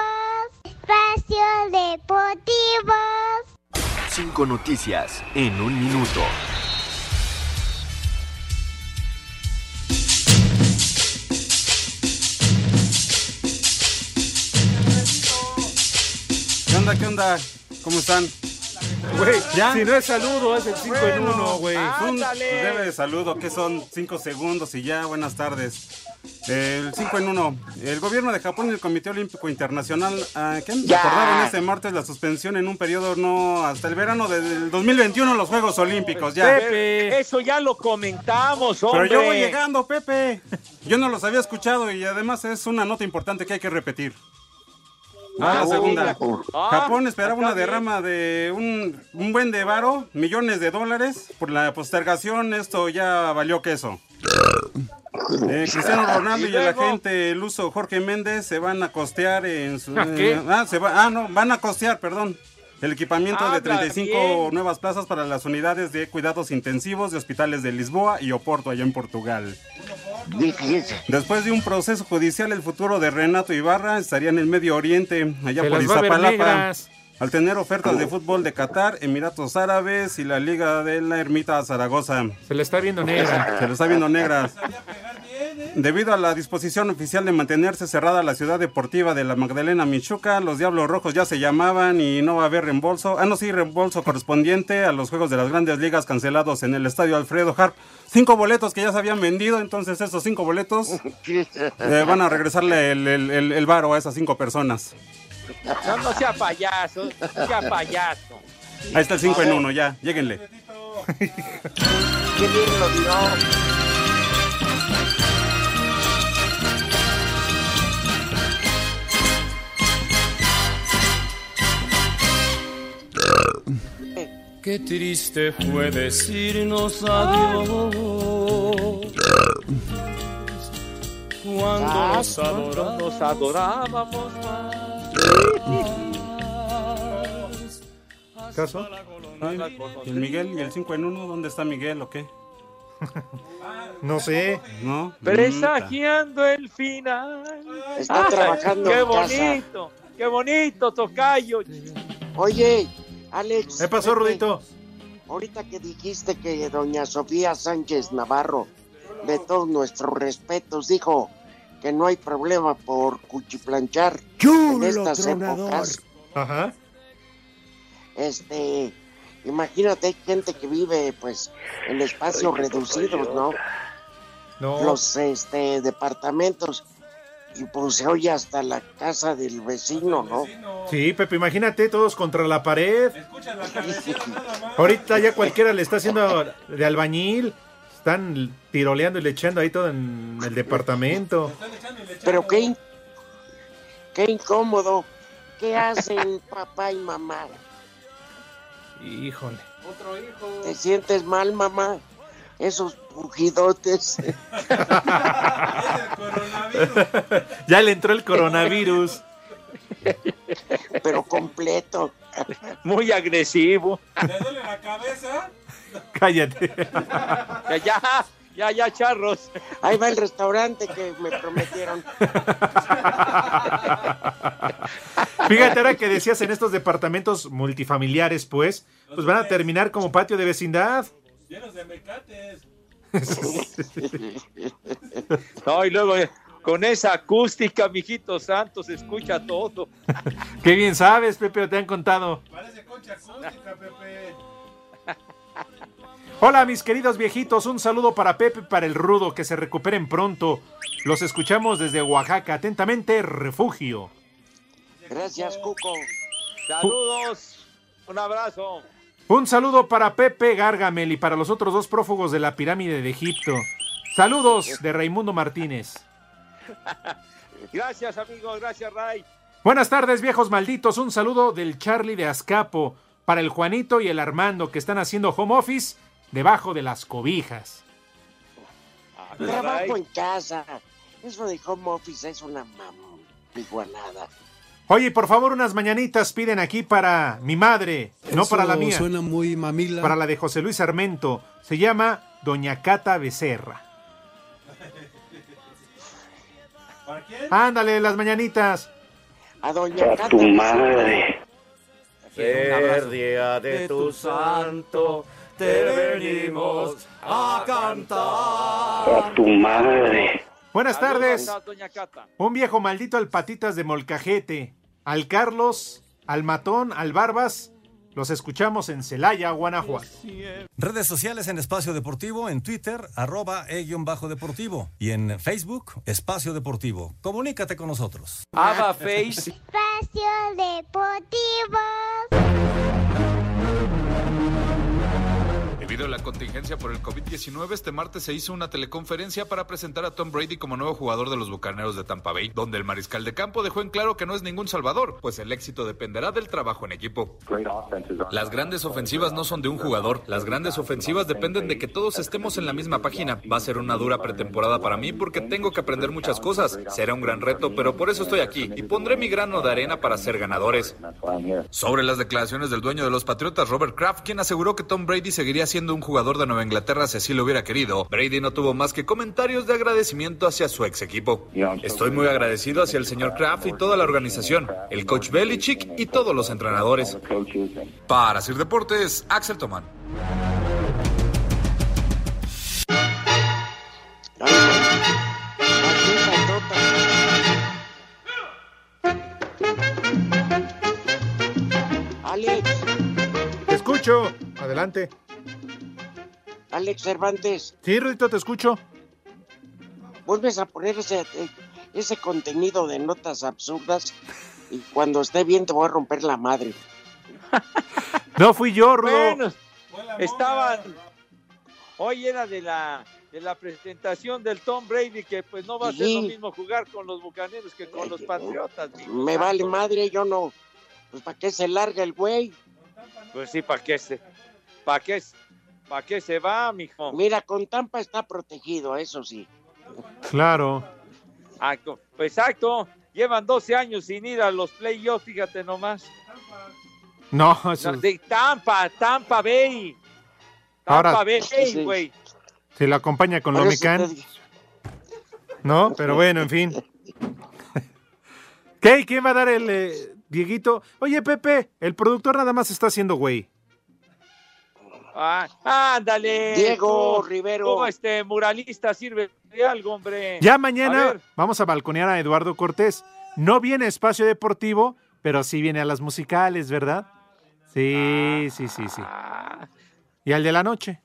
Espacio Deportivo. Cinco noticias en un minuto. ¿Qué onda, qué onda? ¿Cómo están? Güey, ¿Ya? si no es saludo, es el 5 en 1, güey. Un Ándale. debe de saludo, que son cinco segundos y ya, buenas tardes. El 5 en 1. El gobierno de Japón y el Comité Olímpico Internacional ah, ¿qué? Ya. acordaron este martes la suspensión en un periodo no hasta el verano del 2021 los Juegos Olímpicos. Ya. Pepe. Eso ya lo comentamos, hombre. Pero yo voy llegando, Pepe. Yo no los había escuchado y además es una nota importante que hay que repetir. La Ah, segunda. Ah, Japón esperaba una derrama de un, un buen de varo, millones de dólares. Por la postergación, esto ya valió queso. Eh, Cristiano Ronaldo ¿Y y, el agente el uso Jorge Méndez se van a costear en su. ¿A qué? eh, ah, se va- ah, no, van a costear, perdón. El equipamiento de Habla 35 bien. nuevas plazas para las unidades de cuidados intensivos de hospitales de Lisboa y Oporto, allá en Portugal. Después de un proceso judicial, el futuro de Renato Ibarra estaría en el Medio Oriente, allá Se por las va a ver Iztapalapa. Al tener ofertas de fútbol de Qatar, Emiratos Árabes y la Liga de la Ermita Zaragoza. Se le está viendo negra. Se lo está viendo negras. Debido a la disposición oficial de mantenerse cerrada la ciudad deportiva de la Magdalena Michuca, los Diablos Rojos ya se llamaban y no va a haber reembolso. Ah, no, sí, reembolso correspondiente a los juegos de las grandes ligas cancelados en el estadio Alfredo Harp. Cinco boletos que ya se habían vendido, entonces esos cinco boletos eh, van a regresarle el, el, el- el varo a esas cinco personas. No, no sea payaso, no sea payaso. Ahí está el 5 en 1, ya, lléguenle. qué bien lo dio. Qué triste fue decirnos adiós. Cuando Ah, nos adorábamos. nos adorábamos ¿Caso? ¿Y el Miguel y el 5 en 1? ¿Dónde está Miguel o qué? No sé. ¿No? Presagiando el final. Está Ay, trabajando Qué en casa. bonito, qué bonito, Tocayo. Oye, Alex. ¿Qué pasó, Pepe, Rudito? Ahorita que dijiste que doña Sofía Sánchez Navarro, de todos nuestros respetos, dijo que no hay problema por cuchiplanchar en estas tronador. épocas. Ajá. Este, imagínate, hay gente que vive pues en espacios reducidos, ¿no? No. Los este departamentos y pues se oye hasta la casa del vecino, ¿no? Sí, Pepe, imagínate todos contra la pared. Ahorita ya cualquiera le está haciendo de albañil. Están tiroleando y le echando ahí todo en el departamento. Pero qué, in- qué incómodo. ¿Qué hacen papá y mamá? Híjole. ¿Te sientes mal, mamá? Esos pujidotes. ya le entró el coronavirus. Pero completo. Muy agresivo. Cállate. Ya, ya, ya, ya, charros. Ahí va el restaurante que me prometieron. Fíjate ahora que decías en estos departamentos multifamiliares, pues, pues van a terminar como patio de vecindad. Llenos de mecates. No, y luego eh, con esa acústica, mijito santo, se escucha todo. Qué bien sabes, Pepe, te han contado. Parece concha acústica, Pepe. Hola, mis queridos viejitos, un saludo para Pepe y para el Rudo, que se recuperen pronto. Los escuchamos desde Oaxaca, atentamente, refugio. Gracias, Cuco. Saludos. Un abrazo. Un saludo para Pepe Gargamel y para los otros dos prófugos de la pirámide de Egipto. Saludos de Raimundo Martínez. Gracias, amigos. Gracias, Ray. Buenas tardes, viejos malditos. Un saludo del Charlie de Azcapo para el Juanito y el Armando que están haciendo home office debajo de las cobijas. Trabajo en casa. Eso de home office es una mam- iguanada. Oye, por favor, unas mañanitas piden aquí para mi madre, no para la mía. Suena muy mamila. Para la de José Luis Sarmento. Se llama Doña Cata Becerra. Ándale, las mañanitas. A Doña A tu madre. Día de tu santo, te venimos a cantar. A tu madre. Buenas tardes. Un viejo maldito al patitas de molcajete. Al Carlos, al Matón, al Barbas. Los escuchamos en Celaya, Guanajuato. Redes sociales en Espacio Deportivo, en Twitter, arroba e-bajo deportivo. Y en Facebook, Espacio Deportivo. Comunícate con nosotros. Ava Face. Espacio Deportivo. Debido la contingencia por el COVID-19, este martes se hizo una teleconferencia para presentar a Tom Brady como nuevo jugador de los Bucaneros de Tampa Bay, donde el mariscal de campo dejó en claro que no es ningún salvador, pues el éxito dependerá del trabajo en equipo. Las grandes ofensivas no son de un jugador, las grandes ofensivas dependen de que todos estemos en la misma página. Va a ser una dura pretemporada para mí porque tengo que aprender muchas cosas. Será un gran reto, pero por eso estoy aquí y pondré mi grano de arena para ser ganadores. Sobre las declaraciones del dueño de los Patriotas, Robert Kraft, quien aseguró que Tom Brady seguiría siendo un jugador de Nueva Inglaterra si así lo hubiera querido, Brady no tuvo más que comentarios de agradecimiento hacia su ex equipo. Estoy muy agradecido hacia el señor Kraft y toda la organización, el coach Belichick y todos los entrenadores. Para Sir Deportes, Axel Tomán. Alex, Te escucho. Adelante. Alex Cervantes, Sí, Rudito, te escucho. vuelves a poner ese, ese contenido de notas absurdas y cuando esté bien te voy a romper la madre. No fui yo, Rudo. Bueno, estaban. Hoy era de la de la presentación del Tom Brady que pues no va a ser lo mismo jugar con los bucaneros que con los patriotas. Me vale madre, yo no. Pues para qué se larga el güey. Pues sí, ¿para qué se para qué para qué se va, mijo? Mira, con Tampa está protegido, eso sí. Claro. Pues exacto. Llevan 12 años sin ir a los playoffs, fíjate nomás. No, eso No, de Tampa, Tampa Bay. Tampa Ahora- Bay, Sí. güey. se lo acompaña con Lomecán. te. No, pero bueno, en fin. ¿Qué? ¿Quién va a dar el eh, Dieguito? Oye, Pepe, el productor nada más está haciendo güey. Ah, ándale. Diego tú, Rivero. tú, este muralista sirve de algo, hombre. Ya mañana vamos a balconear a Eduardo Cortés. No viene a espacio deportivo, pero sí viene a las musicales, ¿verdad? Sí, sí, sí, sí. Y al de la noche.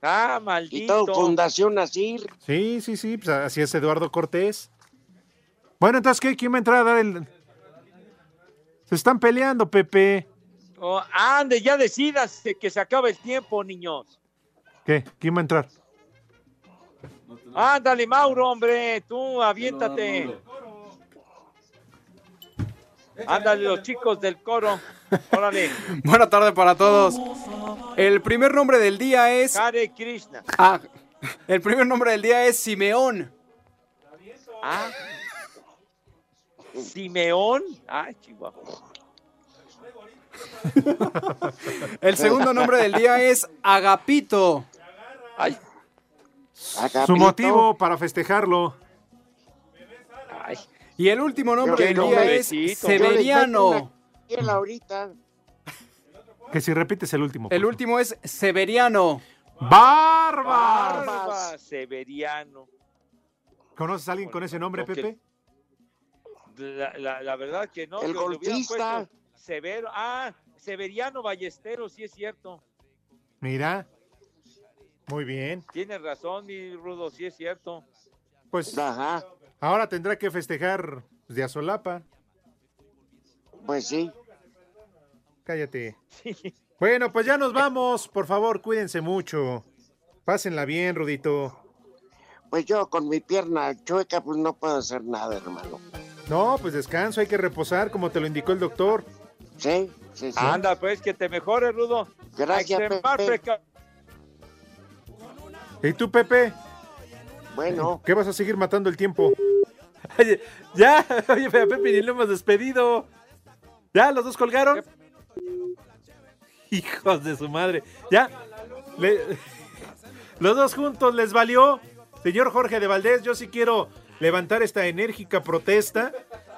Ah, Y maldito. todo Fundación Asir. Sí, sí, sí, pues así es Eduardo Cortés. Bueno, entonces, ¿qué? ¿Quién va a entrar a dar el...? Se están peleando, Pepe. Oh, ande, ya decidas que se acabe el tiempo, niños. ¿Qué? ¿Quién va a entrar? Ándale, Mauro, hombre, tú aviéntate. Ándale, los chicos del coro. Órale. Buena tarde para todos. El primer nombre del día es. Hare Krishna. Ah, el primer nombre del día es Simeón. Ah. Simeón. Ah, chihuahua. El segundo nombre del día es Agapito. Ay. Su motivo para festejarlo. Y el último nombre del día es. Severiano. Ahorita. Que si repites el último. El último es Severiano. ¡Barbas! Barba Severiano. ¿Conoces a alguien con ese nombre, Porque- Pepe? La, la- la verdad que no. El puesto Severo. Ah, Severiano Ballesteros, sí es cierto. Mira. Muy bien. Tienes razón, mi Rudo, sí es cierto. Pues Ajá. ahora tendrá que festejar de Azolapa. Pues sí. Cállate. Bueno, pues ya nos vamos. Por favor, cuídense mucho. Pásenla bien, Rudito. Pues yo con mi pierna chueca pues no puedo hacer nada, hermano. No, pues descanso, hay que reposar, como te lo indicó el doctor. Sí, sí, sí. Anda, pues, que te mejore, Rudo. Gracias, Pepe. ¿Y tú, Pepe? Bueno. ¿Qué vas a seguir matando el tiempo? Oye, ya, oye, Pepe ni lo hemos despedido. ¿Ya? ¿Los dos colgaron? Hijos de su madre. ¿Ya? Le- Los dos juntos les valió. Señor Jorge de Valdés, yo sí quiero levantar esta enérgica protesta.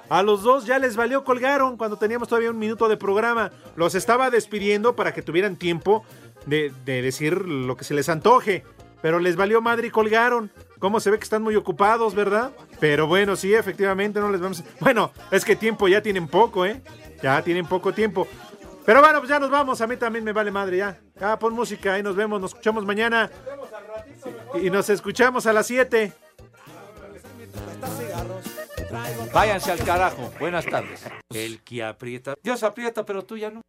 A los dos ya les valió, colgaron cuando teníamos todavía un minuto de programa. Los estaba despidiendo para que tuvieran tiempo de, de decir lo que se les antoje. Pero les valió madre y colgaron. ¿Cómo se ve que están muy ocupados, verdad? Pero bueno, sí, efectivamente no les vamos. a- Bueno, es que tiempo ya tienen poco, ¿eh? Ya tienen poco tiempo. Pero bueno, pues ya nos vamos. A mí también me vale madre ya. Ya pon música, ahí nos vemos, nos escuchamos mañana. Y nos escuchamos a las 7. Váyanse al carajo. Buenas tardes. El que aprieta. Dios aprieta, pero tú ya no.